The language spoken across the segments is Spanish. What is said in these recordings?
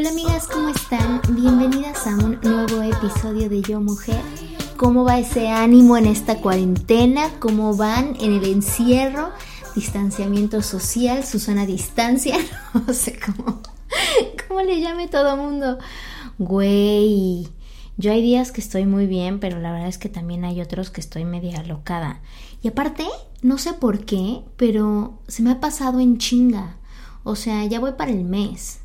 Hola amigas, ¿cómo están? Bienvenidas a un nuevo episodio de Yo Mujer. ¿Cómo va ese ánimo en esta cuarentena? ¿Cómo van en el encierro? Distanciamiento social, Susana Distancia, no sé cómo, cómo le llame todo mundo. Güey, yo hay días que estoy muy bien, pero la verdad es que también hay otros que estoy media alocada. Y aparte, no sé por qué, pero se me ha pasado en chinga. O sea, ya voy para el mes.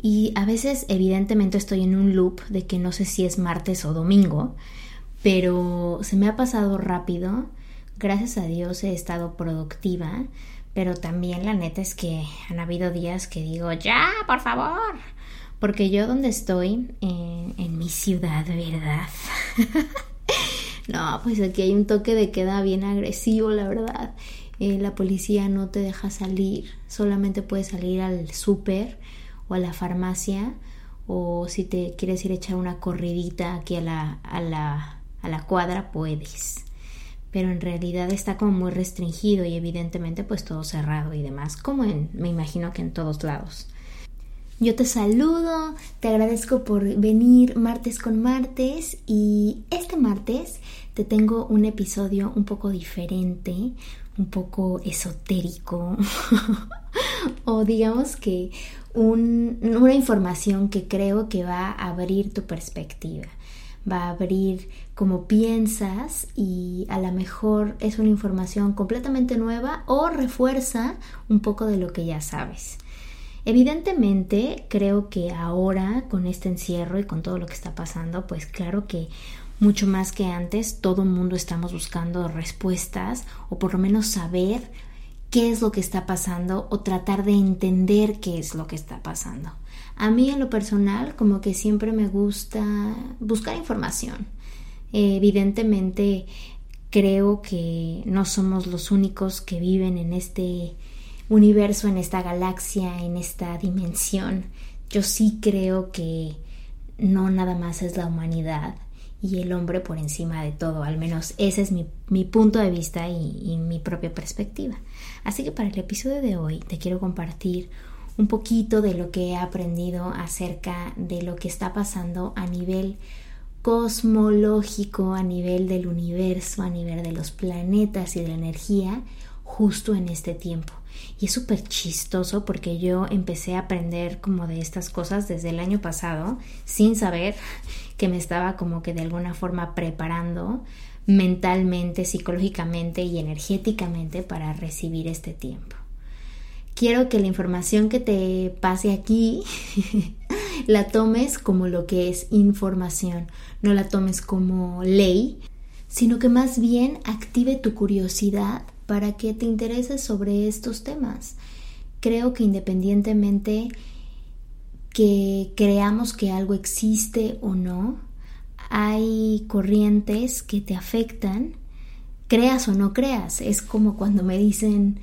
Y a veces evidentemente estoy en un loop de que no sé si es martes o domingo, pero se me ha pasado rápido. Gracias a Dios he estado productiva, pero también la neta es que han habido días que digo, ya, por favor. Porque yo donde estoy, en, en mi ciudad, ¿verdad? no, pues aquí hay un toque de queda bien agresivo, la verdad. Eh, la policía no te deja salir, solamente puedes salir al súper o a la farmacia o si te quieres ir a echar una corridita aquí a la, a la, a la cuadra puedes. Pero en realidad está como muy restringido y evidentemente pues todo cerrado y demás como en me imagino que en todos lados. Yo te saludo, te agradezco por venir martes con martes y este martes te tengo un episodio un poco diferente, un poco esotérico o digamos que una información que creo que va a abrir tu perspectiva, va a abrir cómo piensas y a lo mejor es una información completamente nueva o refuerza un poco de lo que ya sabes. Evidentemente, creo que ahora con este encierro y con todo lo que está pasando, pues claro que mucho más que antes, todo el mundo estamos buscando respuestas o por lo menos saber qué es lo que está pasando o tratar de entender qué es lo que está pasando. A mí en lo personal como que siempre me gusta buscar información. evidentemente creo que no somos los únicos que viven en este universo, en esta galaxia, en esta dimensión. Yo sí creo que no nada más es la humanidad y el hombre por encima de todo, al menos ese es mi, punto de vista y, y mi propia perspectiva. Así que para el episodio de hoy te quiero compartir un poquito de lo que he aprendido acerca de lo que está pasando a nivel cosmológico, a nivel del universo, a nivel de los planetas y de la energía, justo en este tiempo. Y es súper chistoso porque yo empecé a aprender como de estas cosas desde el año pasado sin saber que me estaba como que de alguna forma preparando mentalmente, psicológicamente y energéticamente para recibir este tiempo. Quiero que la información que te pase aquí la tomes como lo que es información, no la tomes como ley, sino que más bien active tu curiosidad para que te intereses sobre estos temas. Creo que independientemente que creamos que algo existe o no, hay corrientes que te afectan, creas o no creas. Es como cuando me dicen,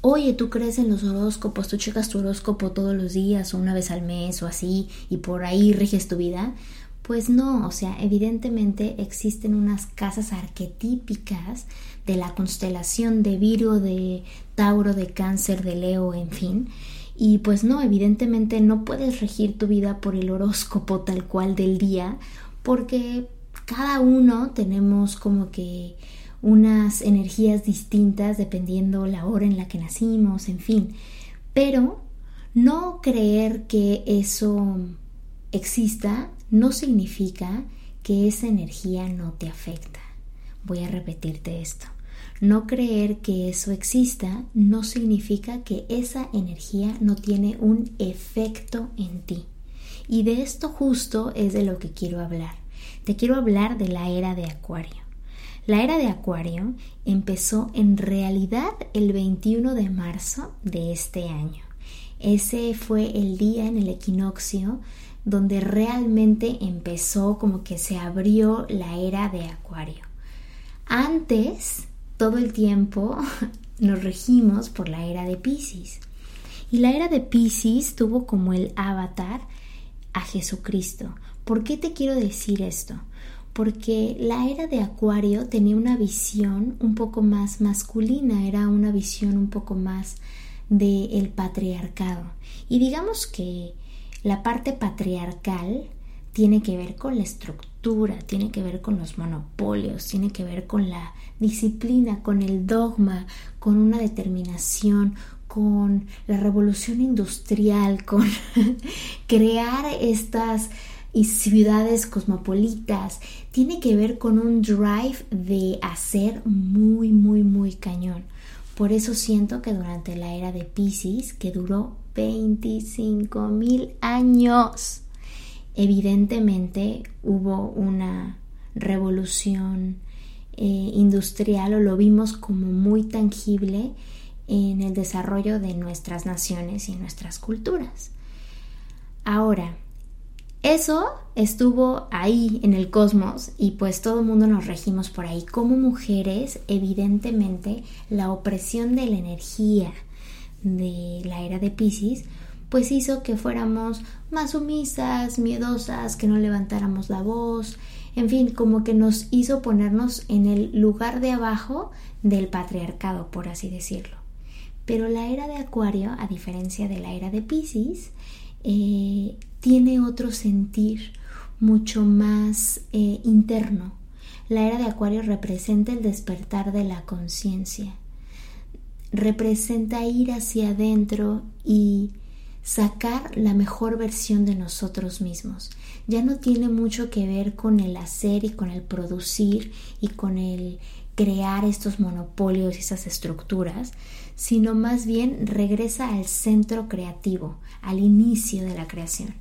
oye, tú crees en los horóscopos, tú checas tu horóscopo todos los días o una vez al mes o así y por ahí riges tu vida. Pues no, o sea, evidentemente existen unas casas arquetípicas de la constelación de Virgo, de Tauro, de Cáncer, de Leo, en fin. Y pues no, evidentemente no puedes regir tu vida por el horóscopo tal cual del día, porque cada uno tenemos como que unas energías distintas dependiendo la hora en la que nacimos, en fin. Pero No creer que eso exista no significa que esa energía no te afecta. Voy a repetirte esto. No creer que eso exista no significa que esa energía no tiene un efecto en ti. Y de esto justo es de lo que quiero hablar. Te quiero hablar de la era de Acuario. La era de Acuario empezó en realidad el 21 de marzo de este año. Ese fue el día en el equinoccio donde realmente empezó como que se abrió la era de Acuario. Antes, todo el tiempo nos regimos por la era de Pisces. Y la era de Pisces tuvo como el avatar a Jesucristo. ¿Por qué te quiero decir esto? Porque la era de Acuario tenía una visión un poco más masculina, era una visión un poco más del patriarcado. Y digamos que la parte patriarcal tiene que ver con la estructura, tiene que ver con los monopolios, tiene que ver con la disciplina, con el dogma, con una determinación, con la revolución industrial, con crear estas ciudades cosmopolitas, tiene que ver con un drive de hacer muy, muy, muy cañón. Por eso siento que durante la era de Pisces, que duró 25 mil años, evidentemente hubo una revolución eh, industrial o lo vimos como muy tangible en el desarrollo de nuestras naciones y nuestras culturas. Ahora, eso estuvo ahí en el cosmos y pues todo el mundo nos regimos por ahí. Como mujeres, evidentemente, la opresión de la energía de la era de Pisces pues hizo que fuéramos más sumisas, miedosas, que no levantáramos la voz, en fin, como que nos hizo ponernos en el lugar de abajo del patriarcado, por así decirlo. Pero la era de Acuario, a diferencia de la era de Pisces, eh, tiene otro sentir mucho más eh, interno. La era de Acuario representa el despertar de la conciencia, representa ir hacia adentro y sacar la mejor versión de nosotros mismos. Ya no tiene mucho que ver con el hacer y con el producir y con el crear estos monopolios y esas estructuras, sino más bien regresa al centro creativo, al inicio de la creación.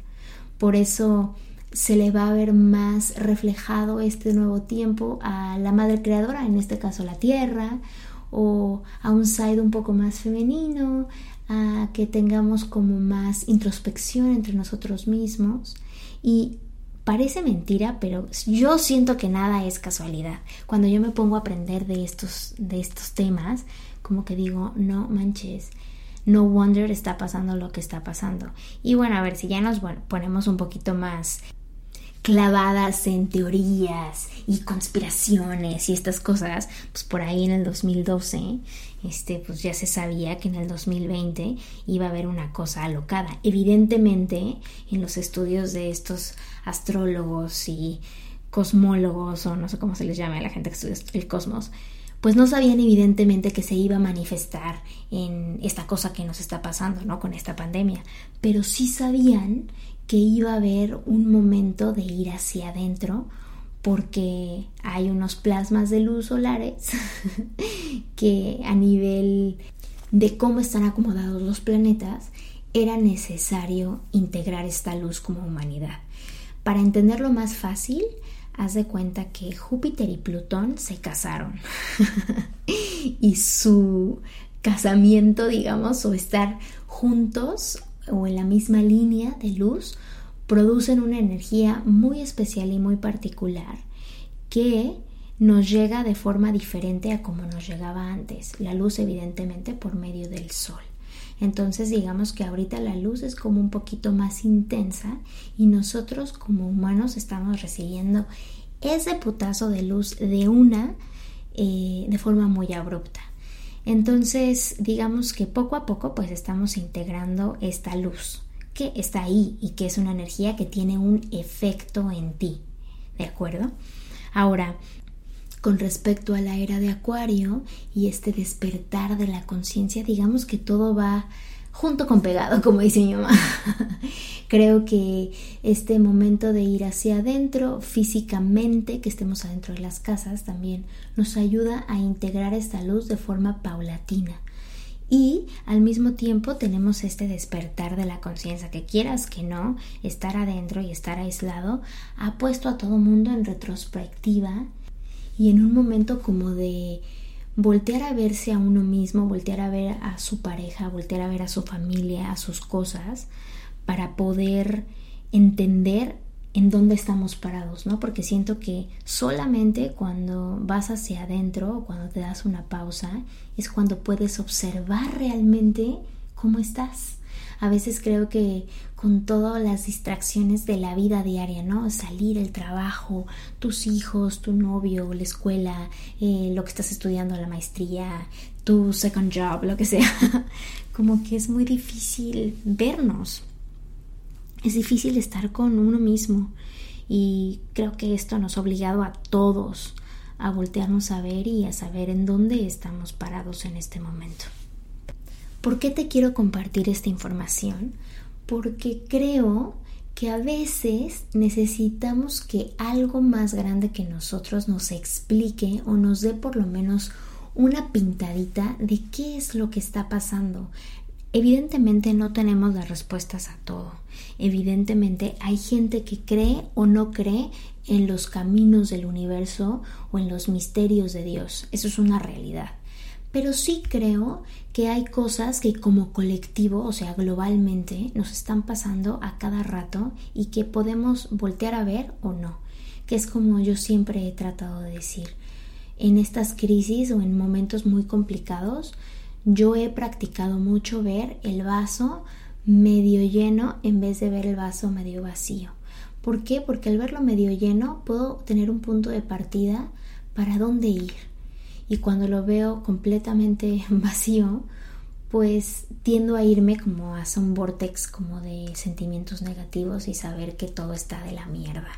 Por eso se le va a ver más reflejado este nuevo tiempo a la madre creadora, en este caso la tierra, o a un side un poco más femenino, a que tengamos como más introspección entre nosotros mismos y Parece mentira, pero yo siento que nada es casualidad. Cuando yo me pongo a aprender de estos, de estos temas, como que digo, no manches, no wonder está pasando lo que está pasando. Y bueno, a ver, si ya nos ponemos un poquito más clavadas en teorías y conspiraciones y estas cosas, pues por ahí en el 2012, este, pues ya se sabía que en el 2020 iba a haber una cosa alocada. Evidentemente, en los estudios de estos astrólogos y cosmólogos, o no sé cómo se les llama a la gente que estudia el cosmos, pues no sabían evidentemente que se iba a manifestar en esta cosa que nos está pasando, ¿no? Con esta pandemia, pero sí sabían que iba a haber un momento de ir hacia adentro porque hay unos plasmas de luz solares que a nivel de cómo están acomodados los planetas era necesario integrar esta luz como humanidad. Para entenderlo más fácil, haz de cuenta que Júpiter y Plutón se casaron y su casamiento, digamos, o estar juntos o en la misma línea de luz producen una energía muy especial y muy particular que nos llega de forma diferente a como nos llegaba antes. La luz evidentemente por medio del sol. Entonces digamos que ahorita la luz es como un poquito más intensa y nosotros como humanos estamos recibiendo ese putazo de luz de una eh, de forma muy abrupta. Entonces, digamos que poco a poco pues estamos integrando esta luz que está ahí y que es una energía que tiene un efecto en ti. ¿De acuerdo? Ahora, con respecto a la era de Acuario y este despertar de la conciencia, digamos que todo va junto con pegado, como dice mi mamá. Creo que este momento de ir hacia adentro físicamente, que estemos adentro de las casas, también nos ayuda a integrar esta luz de forma paulatina. Y al mismo tiempo tenemos este despertar de la conciencia, que quieras que no, estar adentro y estar aislado ha puesto a todo mundo en retrospectiva y en un momento como de voltear a verse a uno mismo, voltear a ver a su pareja, voltear a ver a su familia, a sus cosas, para poder entender en dónde estamos parados, ¿no? Porque siento que solamente cuando vas hacia adentro o cuando te das una pausa es cuando puedes observar realmente cómo estás. A veces creo que con todas las distracciones de la vida diaria, ¿no? Salir, el trabajo, tus hijos, tu novio, la escuela, eh, lo que estás estudiando, la maestría, tu second job, lo que sea. Como que es muy difícil vernos. Es difícil estar con uno mismo. Y creo que esto nos ha obligado a todos a voltearnos a ver y a saber en dónde estamos parados en este momento. ¿Por qué te quiero compartir esta información? Porque creo que a veces necesitamos que algo más grande que nosotros nos explique o nos dé por lo menos una pintadita de qué es lo que está pasando. Evidentemente no tenemos las respuestas a todo. Evidentemente hay gente que cree o no cree en los caminos del universo o en los misterios de Dios. Eso es una realidad pero sí creo que hay cosas que como colectivo, o sea, globalmente, nos están pasando a cada rato y que podemos voltear a ver o no, que es como yo siempre he tratado de decir. En estas crisis o en momentos muy complicados, yo he practicado mucho ver el vaso medio lleno en vez de ver el vaso medio vacío. ¿Por qué? Porque al verlo medio lleno puedo tener un punto de partida para dónde ir y cuando lo veo completamente vacío, pues tiendo a irme como a un vortex como de sentimientos negativos y saber que todo está de la mierda.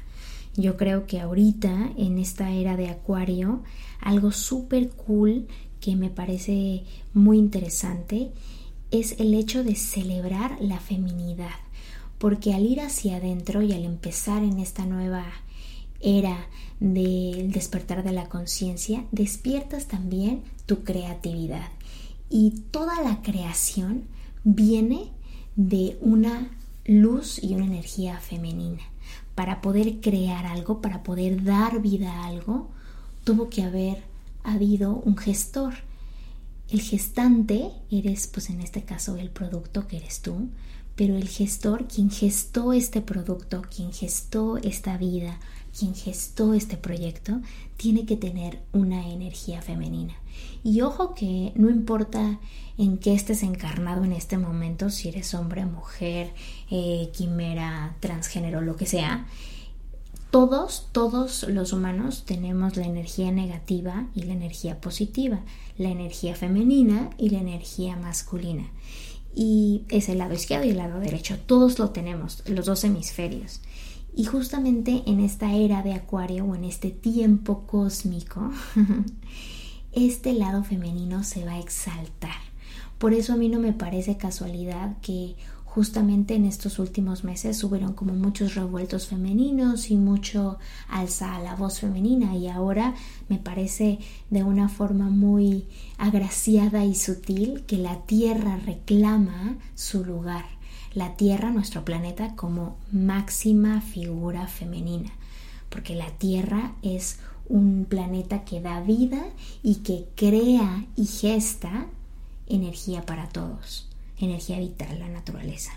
Yo creo que ahorita en esta era de acuario algo súper cool que me parece muy interesante es el hecho de celebrar la feminidad porque al ir hacia adentro y al empezar en esta nueva era del despertar de la conciencia, despiertas también tu creatividad. Y toda la creación viene de una luz y una energía femenina. Para poder crear algo, para poder dar vida a algo, tuvo que haber habido un gestor. El gestante eres, pues en este caso, el producto que eres tú, pero el gestor, quien gestó este producto, quien gestó esta vida, quien gestó este proyecto, tiene que tener una energía femenina. Y ojo que no importa en qué estés encarnado en este momento, si eres hombre, mujer, eh, quimera, transgénero, lo que sea, todos, todos los humanos tenemos la energía negativa y la energía positiva, la energía femenina y la energía masculina. Y es el lado izquierdo y el lado derecho, todos lo tenemos, los dos hemisferios. Y justamente en esta era de Acuario o en este tiempo cósmico, este lado femenino se va a exaltar. Por eso a mí no me parece casualidad que justamente en estos últimos meses hubieron como muchos revueltos femeninos y mucho alza a la voz femenina y ahora me parece de una forma muy agraciada y sutil que la tierra reclama su lugar la Tierra, nuestro planeta, como máxima figura femenina, porque la Tierra es un planeta que da vida y que crea y gesta energía para todos, energía vital, la naturaleza.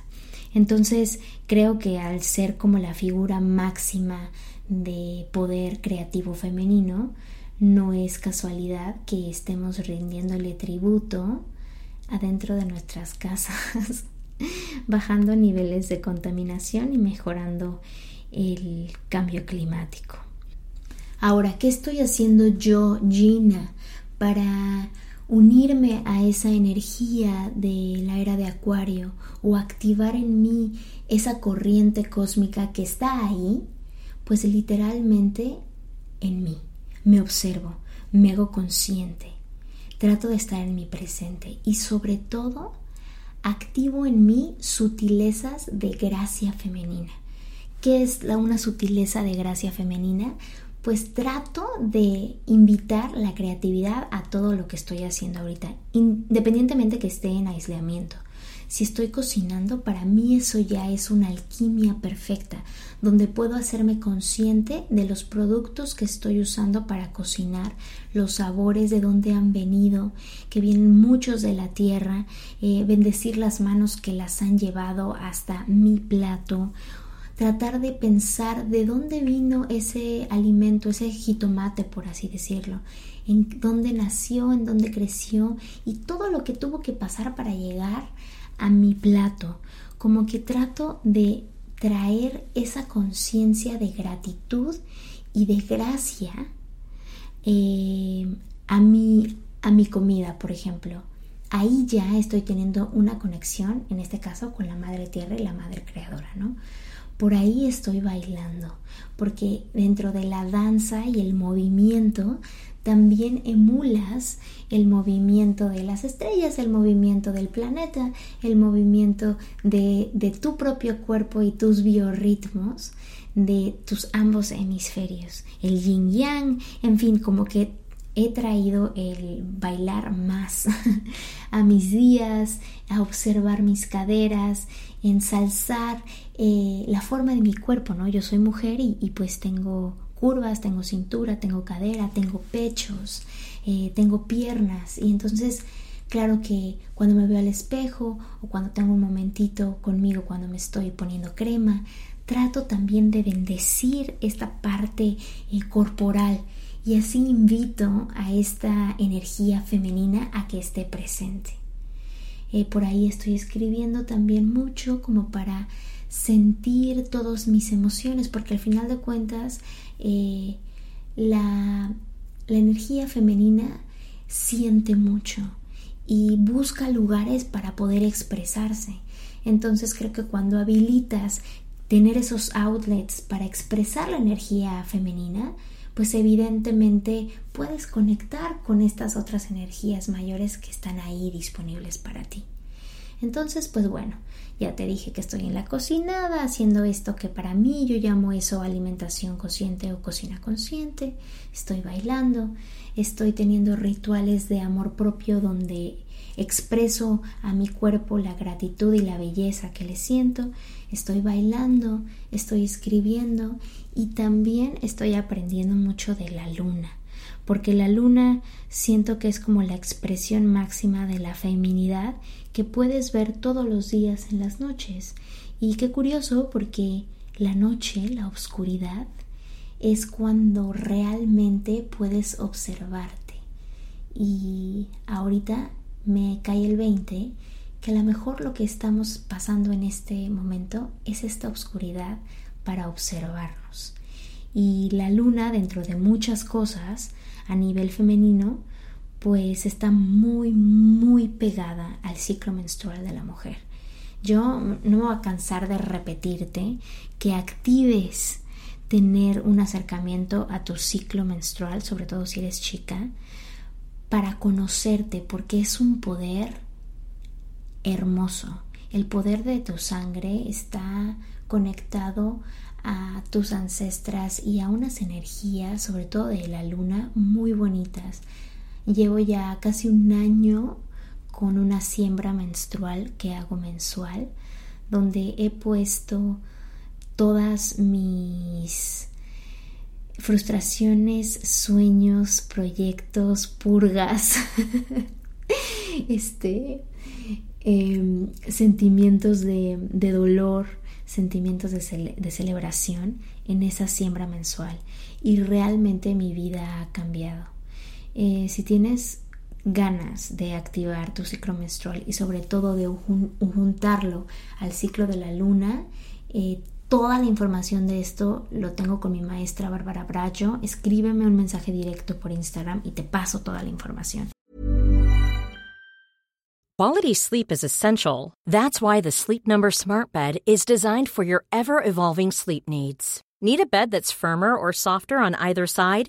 Entonces creo que al ser como la figura máxima de poder creativo femenino, no es casualidad que estemos rindiéndole tributo adentro de nuestras casas bajando niveles de contaminación y mejorando el cambio climático. Ahora, ¿qué estoy haciendo yo, Gina, para unirme a esa energía de la era de Acuario o activar en mí esa corriente cósmica que está ahí? Pues literalmente en mí. Me observo, me hago consciente, trato de estar en mi presente y sobre todo activo en mí sutilezas de gracia femenina. ¿Qué es la, una sutileza de gracia femenina? Pues trato de invitar la creatividad a todo lo que estoy haciendo ahorita, independientemente que esté en aislamiento. Si estoy cocinando, para mí eso ya es una alquimia perfecta, donde puedo hacerme consciente de los productos que estoy usando para cocinar, los sabores de dónde han venido, que vienen muchos de la tierra, eh, bendecir las manos que las han llevado hasta mi plato tratar de pensar de dónde vino ese alimento, ese jitomate, por así decirlo, en dónde nació, en dónde creció y todo lo que tuvo que pasar para llegar a mi plato, como que trato de traer esa conciencia de gratitud y de gracia eh, a, mi, a mi comida, por ejemplo. Ahí ya estoy teniendo una conexión, en este caso, con la Madre Tierra y la Madre Creadora, ¿no? Por ahí estoy bailando, porque dentro de la danza y el movimiento también emulas el movimiento de las estrellas, el movimiento del planeta, el movimiento de, tu propio cuerpo y tus biorritmos de tus ambos hemisferios, el yin yang, en fin, como que he traído el bailar más a mis días, a observar mis caderas, ensalzar eh, la forma de mi cuerpo, ¿no? Yo soy mujer y, y pues tengo curvas, tengo cintura, tengo cadera, tengo pechos, eh, tengo piernas y entonces claro que cuando me veo al espejo o cuando tengo un momentito conmigo cuando me estoy poniendo crema, trato también de bendecir esta parte eh, corporal y así invito a esta energía femenina a que esté presente. Eh, por ahí estoy escribiendo también mucho como para sentir todas mis emociones porque al final de cuentas eh, la, la energía femenina siente mucho y busca lugares para poder expresarse. Entonces creo que cuando habilitas tener esos outlets para expresar la energía femenina, pues evidentemente puedes conectar con estas otras energías mayores que están ahí disponibles para ti. Entonces, pues bueno, ya te dije que estoy en la cocinada haciendo esto que para mí yo llamo eso alimentación consciente o cocina consciente. Estoy bailando, estoy teniendo rituales de amor propio donde expreso a mi cuerpo la gratitud y la belleza que le siento. Estoy bailando, estoy escribiendo y también estoy aprendiendo mucho de la luna porque la luna siento que es como la expresión máxima de la feminidad que puedes ver todos los días en las noches. Y qué curioso porque la noche, la oscuridad, es cuando realmente puedes observarte. Y ahorita me cae el 20 que a lo mejor lo que estamos pasando en este momento es esta oscuridad para observarnos. Y la luna, dentro de muchas cosas, a nivel femenino, pues está muy, muy pegada al ciclo menstrual de la mujer. Yo no voy a cansar de repetirte que actives tener un acercamiento a tu ciclo menstrual, sobre todo si eres chica, para conocerte, porque es un poder hermoso. El poder de tu sangre está conectado a tus ancestras y a unas energías, sobre todo de la luna, muy bonitas. Llevo ya casi un año con una siembra menstrual que hago mensual, donde he puesto todas mis frustraciones, sueños, proyectos, purgas, este, em, sentimientos de, de dolor, sentimientos de, celebración en esa siembra mensual y realmente mi vida ha cambiado. Eh, si tienes ganas de activar tu ciclo menstrual y sobre todo de juntarlo al ciclo de la luna, eh, toda la información de esto lo tengo con mi maestra Bárbara Bracho. Escríbeme un mensaje directo por Instagram y te paso toda la información. Quality sleep is essential. That's why the Sleep Number Smart Bed is designed for your ever evolving sleep needs. Need a bed that's firmer or softer on either side?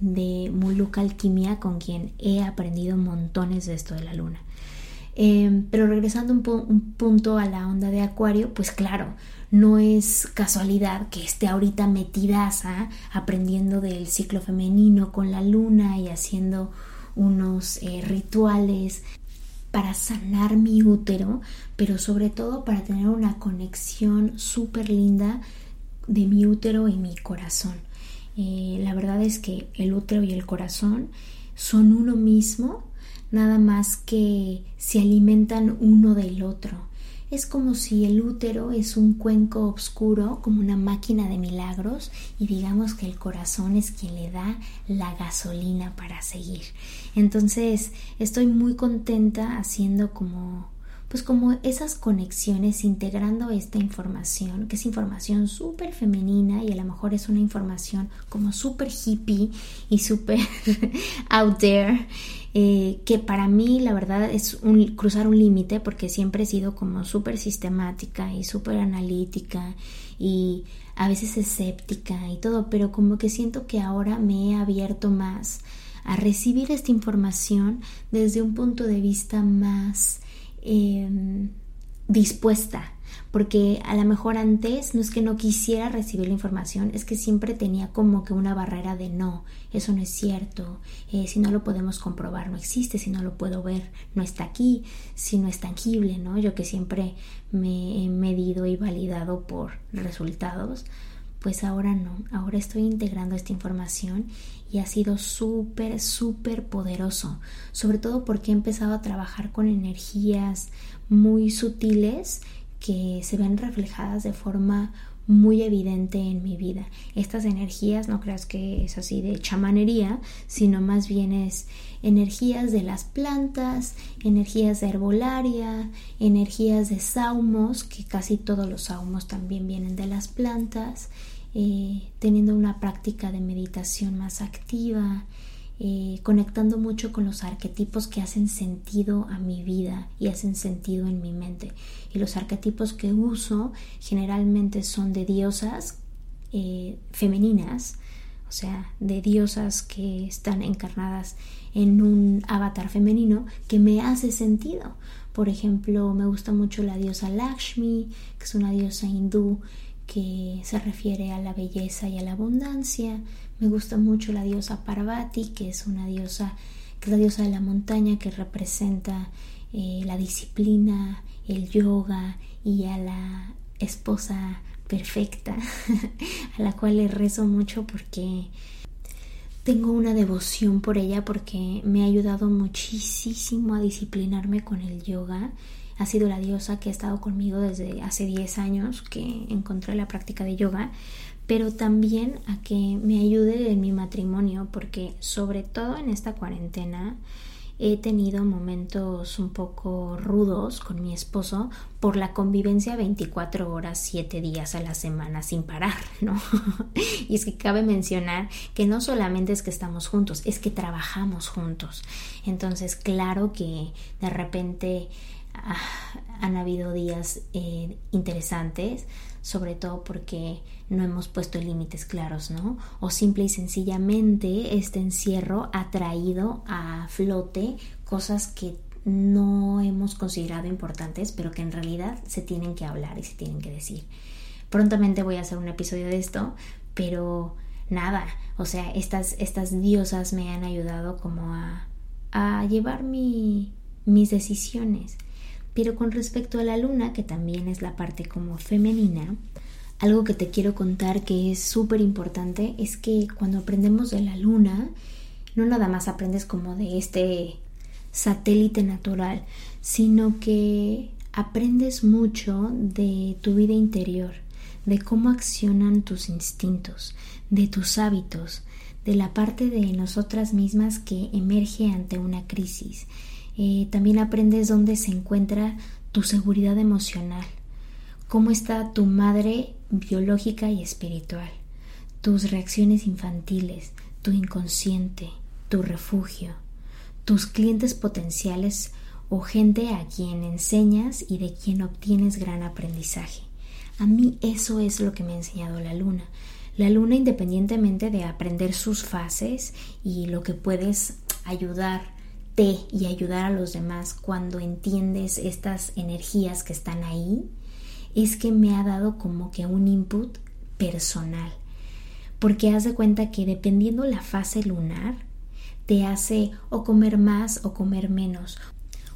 De Muluka Alquimia, con quien he aprendido montones de esto de la luna. Eh, pero regresando un, un punto a la onda de Acuario, pues claro, no es casualidad que esté ahorita metidaza aprendiendo del ciclo femenino con la luna y haciendo unos eh, rituales para sanar mi útero, pero sobre todo para tener una conexión súper linda de mi útero y mi corazón. Eh, la verdad es que el útero y el corazón son uno mismo, nada más que se alimentan uno del otro. Es como si el útero es un cuenco oscuro, como una máquina de milagros, y digamos que el corazón es quien le da la gasolina para seguir. Entonces, estoy muy contenta haciendo como pues como esas conexiones, integrando esta información, que es información súper femenina y a lo mejor es una información como súper hippie y súper out there, eh, que para mí la verdad es cruzar un límite porque siempre he sido como súper sistemática y súper analítica y a veces escéptica y todo, pero como que siento que ahora me he abierto más a recibir esta información desde un punto de vista más Em, dispuesta, porque a lo mejor antes no es que no quisiera recibir la información, es que siempre tenía como que una barrera de no, eso no es cierto, eh, si no lo podemos comprobar no existe, si no lo puedo ver no está aquí, si no es tangible, ¿no? Yo que siempre me he medido y validado por resultados, pues ahora no, ahora estoy integrando esta información y ha sido súper, súper poderoso, sobre todo porque he empezado a trabajar con energías muy sutiles que se ven reflejadas de forma muy evidente en mi vida. Estas energías no creas que es así de chamanería, sino más bien es energías de las plantas, energías de herbolaria, energías de saumos, que casi todos los saumos también vienen de las plantas, eh, teniendo una práctica de meditación más activa, eh, conectando mucho con los arquetipos que hacen sentido a mi vida y hacen sentido en mi mente. Y los arquetipos que uso generalmente son de diosas eh, femeninas, o sea, de diosas que están encarnadas en un avatar femenino que me hace sentido. Por ejemplo, me gusta mucho la diosa Lakshmi, que es una diosa hindú que se refiere a la belleza y a la abundancia. Me gusta mucho la diosa Parvati, que es una diosa, que es la diosa de la montaña, que representa eh, la disciplina, el yoga y a la esposa perfecta, a la cual le rezo mucho porque tengo una devoción por ella porque me ha ayudado muchísimo a disciplinarme con el yoga ha sido la diosa que ha estado conmigo desde hace 10 años que encontré la práctica de yoga, pero también a que me ayude en mi matrimonio, porque sobre todo en esta cuarentena he tenido momentos un poco rudos con mi esposo por la convivencia 24 horas, 7 días a la semana sin parar, ¿no? y es que cabe mencionar que no solamente es que estamos juntos, es que trabajamos juntos. Entonces, claro que de repente han habido días eh, interesantes, sobre todo porque no hemos puesto límites claros, ¿no? O simple y sencillamente este encierro ha traído a flote cosas que no hemos considerado importantes, pero que en realidad se tienen que hablar y se tienen que decir. Prontamente voy a hacer un episodio de esto, pero nada, o sea, estas, estas diosas me han ayudado como a, llevar mi, mis decisiones pero con respecto a la luna, que también es la parte como femenina, algo que te quiero contar que es súper importante es que cuando aprendemos de la luna, no nada más aprendes como de este satélite natural, sino que aprendes mucho de tu vida interior, de cómo accionan tus instintos, de tus hábitos, de la parte de nosotras mismas que emerge ante una crisis Eh, también aprendes dónde se encuentra tu seguridad emocional, cómo está tu madre biológica y espiritual, tus reacciones infantiles, tu inconsciente, tu refugio, tus clientes potenciales o gente a quien enseñas y de quien obtienes gran aprendizaje. A mí eso es lo que me ha enseñado la luna. La luna, independientemente de aprender sus fases y lo que puedes y ayudar a los demás cuando entiendes estas energías que están ahí, es que me ha dado como que un input personal. Porque haz de cuenta que dependiendo la fase lunar, te hace o comer más o comer menos,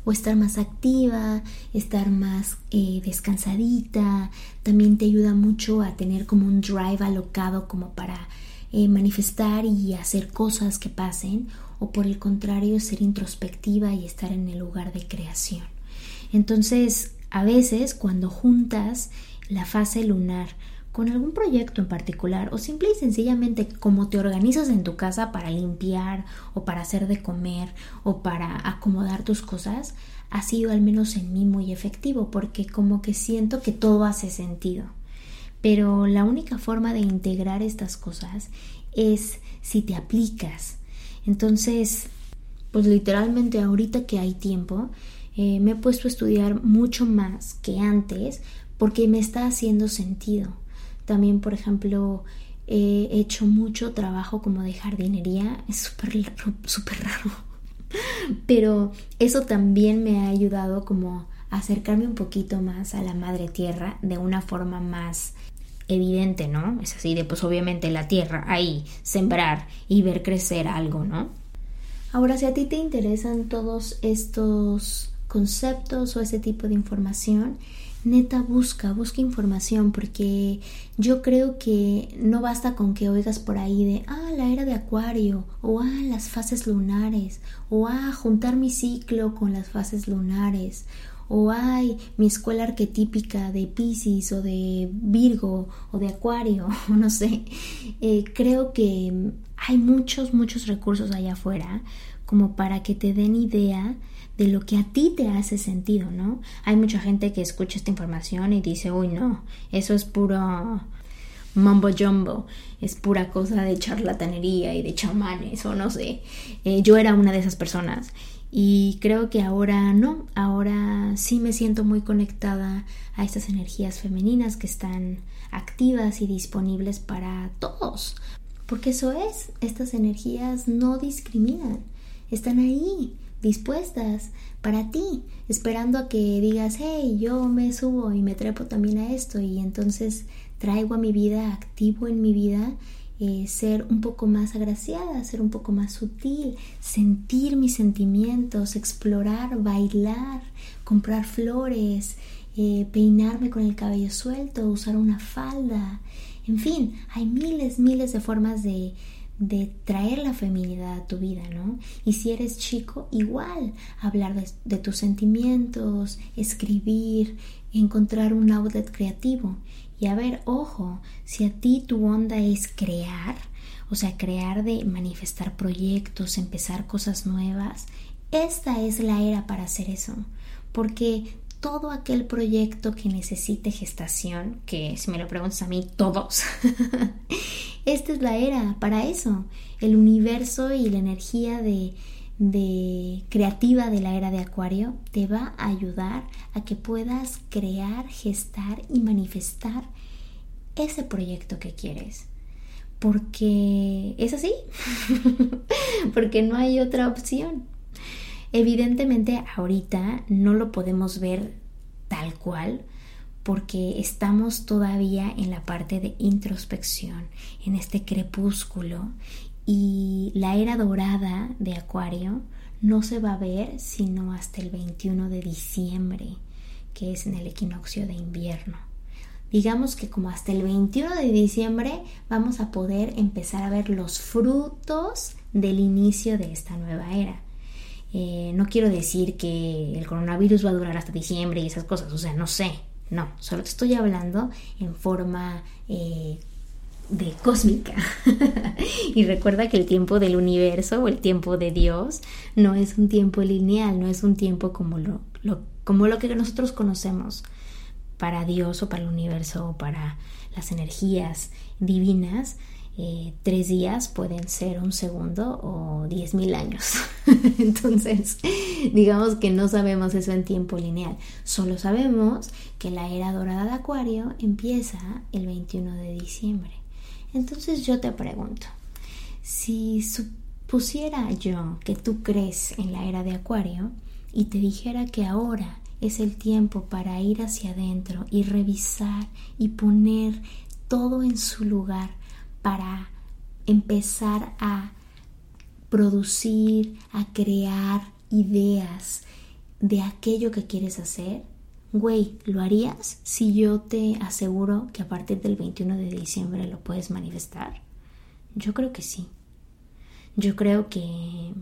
o estar más activa, estar más eh, descansadita. También te ayuda mucho a tener como un drive alocado como para eh, manifestar y hacer cosas que pasen o por el contrario ser introspectiva y estar en el lugar de creación. Entonces, a veces cuando juntas la fase lunar con algún proyecto en particular o simple y sencillamente cómo te organizas en tu casa para limpiar o para hacer de comer o para acomodar tus cosas, ha sido al menos en mí muy efectivo porque como que siento que todo hace sentido. Pero la única forma de integrar estas cosas es si te aplicas. Entonces, pues literalmente ahorita que hay tiempo, eh, me he puesto a estudiar mucho más que antes porque me está haciendo sentido también, por ejemplo, he hecho mucho trabajo como de jardinería. Es súper súper raro. Pero eso también me ha ayudado como a acercarme un poquito más a la madre tierra de una forma más evidente, ¿no? Es así de pues obviamente la tierra ahí, sembrar y ver crecer algo, ¿no? Ahora, si a ti te interesan todos estos conceptos o ese tipo de información, neta busca, busca información porque yo creo que no basta con que oigas por ahí de, ah, la era de acuario, o ah, las fases lunares, o ah, juntar mi ciclo con las fases lunares, o ay, mi escuela arquetípica de Pisces o de Virgo o de Acuario, no sé. Eh, creo que hay muchos, muchos recursos allá afuera como para que te den idea de lo que a ti te hace sentido, ¿no? Hay mucha gente que escucha esta información y dice, uy, no, eso es puro mambo jumbo, es pura cosa de charlatanería y de chamanes o no sé. Eh, yo era una de esas personas y creo que ahora no, ahora sí me siento muy conectada a estas energías femeninas que están activas y disponibles para todos. Porque eso es, estas energías no discriminan, están ahí dispuestas para ti, esperando a que digas, hey, yo me subo y me trepo también a esto y entonces traigo a mi vida, activo en mi vida eh, ser un poco más agraciada, ser un poco más sutil, sentir mis sentimientos, explorar, bailar, comprar flores, eh, peinarme con el cabello suelto, usar una falda, en fin, hay miles, miles de formas de, de traer la feminidad a tu vida, ¿no? Y si eres chico, igual, hablar de, tus sentimientos, escribir, encontrar un outlet creativo. Y a ver, ojo, si a ti tu onda es crear, o sea, crear de manifestar proyectos, empezar cosas nuevas, esta es la era para hacer eso, porque todo aquel proyecto que necesite gestación, que si me lo preguntas a mí, todos, esta es la era para eso. El universo y la energía de, de creativa de la era de Acuario te va a ayudar a que puedas crear, gestar y manifestar ese proyecto que quieres. Porque es así, porque no hay otra opción. Evidentemente ahorita no lo podemos ver tal cual porque estamos todavía en la parte de introspección, en este crepúsculo y la era dorada de Acuario no se va a ver sino hasta el 21 de diciembre, que es en el equinoccio de invierno. Digamos que como hasta el 21 de diciembre vamos a poder empezar a ver los frutos del inicio de esta nueva era. Eh, no quiero decir que el coronavirus va a durar hasta diciembre y esas cosas, o sea, no sé, no, solo te estoy hablando en forma eh, de cósmica. y recuerda que el tiempo del universo o el tiempo de Dios no es un tiempo lineal, no es un tiempo como lo, como lo que nosotros conocemos para Dios o para el universo o para las energías divinas. Eh, tres días pueden ser un segundo o diez mil años. Entonces, digamos que no sabemos eso en tiempo lineal. Solo sabemos que la era dorada de Acuario empieza el 21 de diciembre. Entonces yo te pregunto, si supusiera yo que tú crees en la era de Acuario y te dijera que ahora es el tiempo para ir hacia adentro y revisar y poner todo en su lugar para empezar a producir, a crear ideas de aquello que quieres hacer, Güey, ¿lo harías si yo te aseguro que a partir del 21 de diciembre lo puedes manifestar? Yo creo que sí. Yo creo que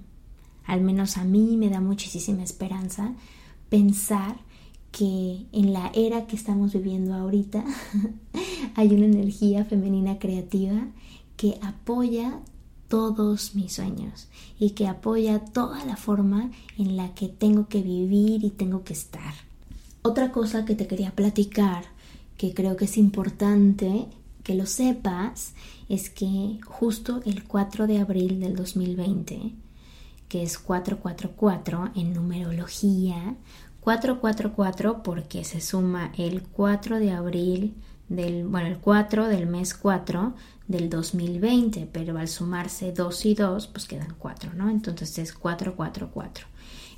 al menos a mí me da muchísima esperanza pensar que en la era que estamos viviendo ahorita hay una energía femenina creativa que apoya todos mis sueños y que apoya toda la forma en la que tengo que vivir y tengo que estar. Otra cosa que te quería platicar, que creo que es importante que lo sepas, es que justo el 4 de abril del 2020, que es 444 en numerología, 444 porque se suma el 4 de abril del, bueno, el 4 del mes 4 del 2020, pero al sumarse 2 y 2, pues quedan 4, ¿no? Entonces es 444.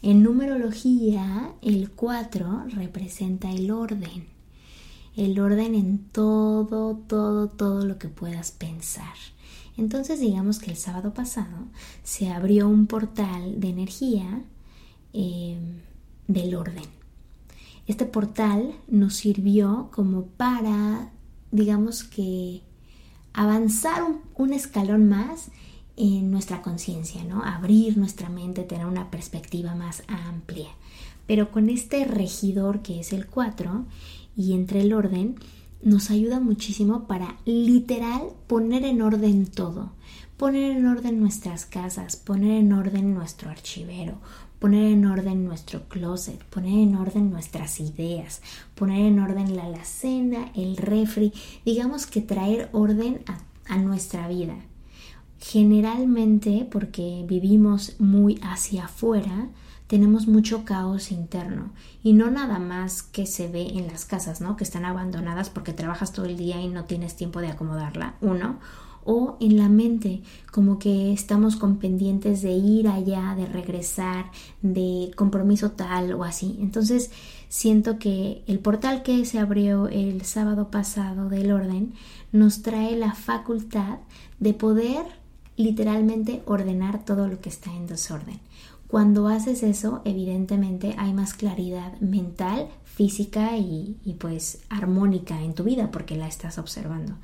En numerología, el 4 representa el orden, el orden en todo, todo, todo lo que puedas pensar. Entonces digamos que el sábado pasado se abrió un portal de energía eh, del orden. Este portal nos sirvió como para, digamos que, avanzar un escalón más en nuestra conciencia, ¿no? Abrir nuestra mente, tener una perspectiva más amplia. Pero con este regidor que es el 4 y entre el orden, nos ayuda muchísimo para literal poner en orden todo. Poner en orden nuestras casas, poner en orden nuestro archivero, poner en orden nuestro closet, poner en orden nuestras ideas, poner en orden la alacena, el refri, digamos que traer orden a, a nuestra vida. Generalmente, porque vivimos muy hacia afuera, tenemos mucho caos interno y no nada más que se ve en las casas, ¿no? Que están abandonadas porque trabajas todo el día y no tienes tiempo de acomodarla, uno, o en la mente, como que estamos con pendientes de ir allá, de regresar, de compromiso tal o así. Entonces, siento que el portal que se abrió el sábado pasado del orden nos trae la facultad de poder literalmente ordenar todo lo que está en desorden. Cuando haces eso, evidentemente hay más claridad mental, física y, pues armónica en tu vida porque la estás observando.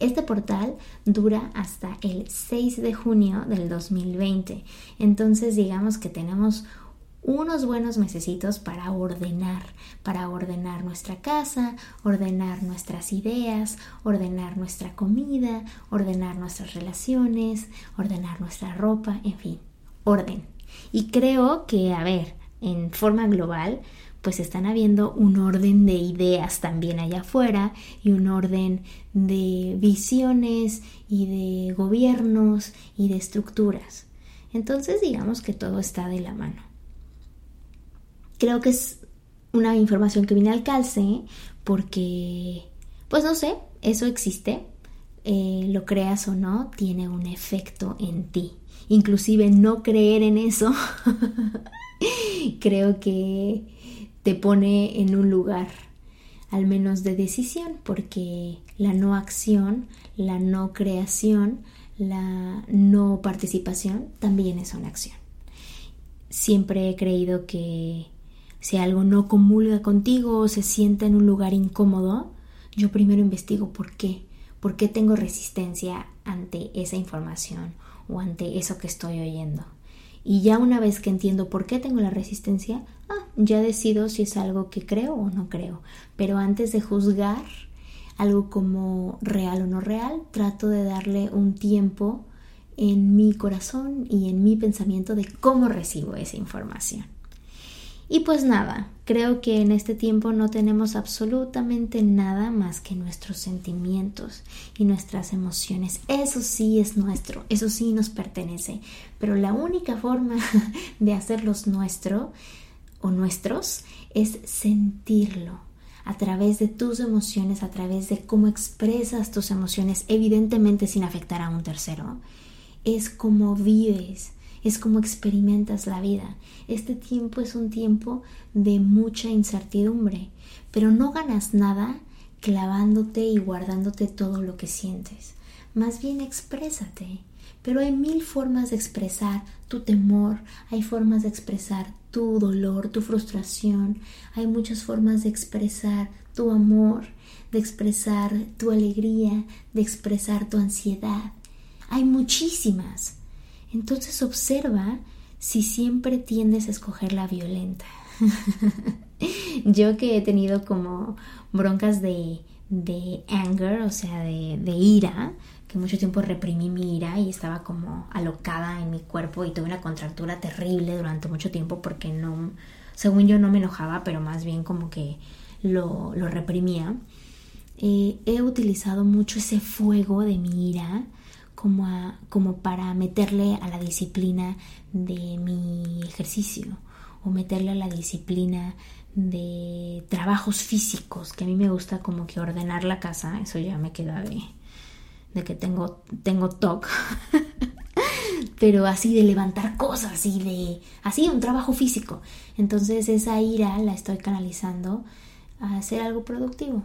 Este portal dura hasta el 6 de junio del 2020. Entonces digamos que tenemos unos buenos mesecitos para ordenar, para ordenar nuestra casa, ordenar nuestras ideas, ordenar nuestra comida, ordenar nuestras relaciones, ordenar nuestra ropa, en fin, orden. Y creo que, a ver, en forma global, pues están habiendo un orden de ideas también allá afuera y un orden de visiones y de gobiernos y de estructuras. Entonces digamos que todo está de la mano creo que es una información que viene al calce porque, pues no sé, eso existe, eh, lo creas o no, tiene un efecto en ti. Inclusive no creer en eso, creo que te pone en un lugar al menos de decisión, porque la no acción, la no creación, la no participación también es una acción. Siempre he creído que si algo no comulga contigo o se sienta en un lugar incómodo, yo primero investigo por qué, por qué tengo resistencia ante esa información o ante eso que estoy oyendo. Y ya una vez que entiendo por qué tengo la resistencia, ah, ya decido si es algo que creo o no creo. Pero antes de juzgar, algo como real o no real, trato de darle un tiempo en mi corazón y en mi pensamiento de cómo recibo esa información. Y pues nada, creo que en este tiempo no tenemos absolutamente nada más que nuestros sentimientos y nuestras emociones. Eso sí es nuestro, eso sí nos pertenece. Pero la única forma de hacerlos nuestro o nuestros es sentirlo a través de tus emociones, a través de cómo expresas tus emociones, evidentemente sin afectar a un tercero. Es como vives, es como experimentas la vida. Este tiempo es un tiempo de mucha incertidumbre, pero no ganas nada clavándote y guardándote todo lo que sientes. Más bien exprésate. Pero hay mil formas de expresar tu temor, hay formas de expresar tu dolor, tu frustración, hay muchas formas de expresar tu amor, de expresar tu alegría, de expresar tu ansiedad. Hay muchísimas. Entonces observa si siempre tiendes a escoger la violenta. Yo que he tenido como broncas de, de anger, o sea, de, de ira, que mucho tiempo reprimí mi ira y estaba como alocada en mi cuerpo y tuve una contractura terrible durante mucho tiempo porque no, según yo no me enojaba, pero más bien como que lo, lo reprimía. Eh, he utilizado mucho ese fuego de mi ira como, como para meterle a la disciplina de mi ejercicio o meterle a la disciplina de trabajos físicos, que a mí me gusta como que ordenar la casa, eso ya me queda de, de que tengo, tengo TOC, pero así de levantar cosas y de, así un trabajo físico. Entonces esa ira la estoy canalizando a hacer algo productivo,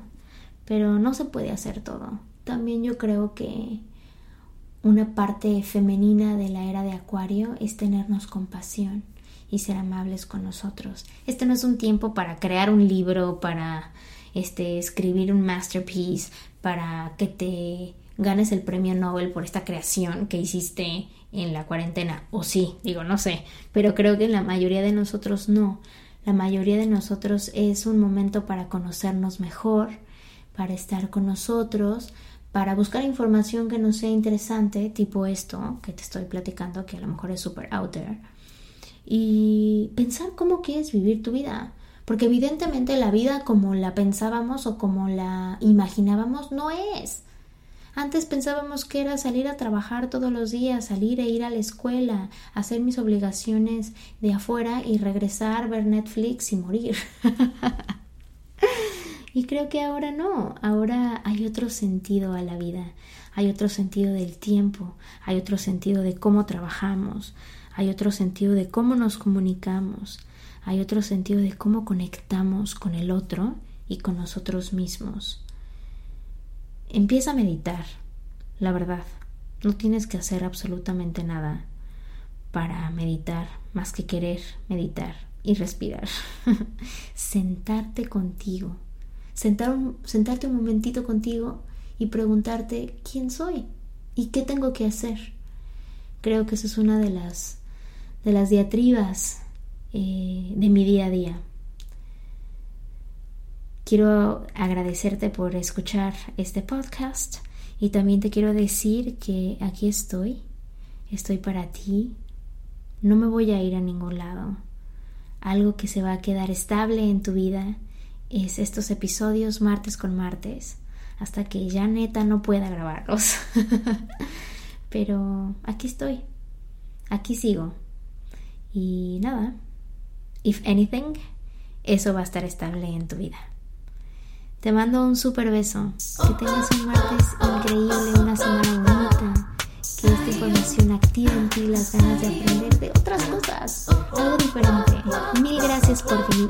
pero no se puede hacer todo. También yo creo que una parte femenina de la era de Acuario es tenernos compasión y ser amables con nosotros. Este no es un tiempo para crear un libro, para este, escribir un masterpiece, para que te ganes el premio Nobel por esta creación que hiciste en la cuarentena. O sí, digo, no sé, pero creo que la mayoría de nosotros no. La mayoría de nosotros es un momento para conocernos mejor, para estar con nosotros, para buscar información que nos sea interesante, tipo esto que te estoy platicando, que a lo mejor es super out there, y pensar cómo quieres vivir tu vida. Porque evidentemente la vida como la pensábamos o como la imaginábamos no es. Antes pensábamos que era salir a trabajar todos los días, salir e ir a la escuela, hacer mis obligaciones de afuera y regresar, ver Netflix y morir. Y creo que ahora no, ahora hay otro sentido a la vida, hay otro sentido del tiempo, hay otro sentido de cómo trabajamos, hay otro sentido de cómo nos comunicamos, hay otro sentido de cómo conectamos con el otro y con nosotros mismos. Empieza a meditar, la verdad, no tienes que hacer absolutamente nada para meditar más que querer meditar y respirar. Sentarte contigo sentarte un momentito contigo y preguntarte quién soy y qué tengo que hacer. Creo que eso es una de las, de las diatribas eh, de mi día a día. Quiero agradecerte por escuchar este podcast y también te quiero decir que aquí estoy, estoy para ti, no me voy a ir a ningún lado. Algo que se va a quedar estable en tu vida es estos episodios martes con martes hasta que ya neta no pueda grabarlos. Pero aquí estoy, aquí sigo. Y nada, if anything, eso va a estar estable en tu vida. Te mando un super beso. Que tengas un martes increíble, una semana bonita. Que esta información active en ti las ganas de aprender de otras cosas, algo diferente. Mil gracias por venir.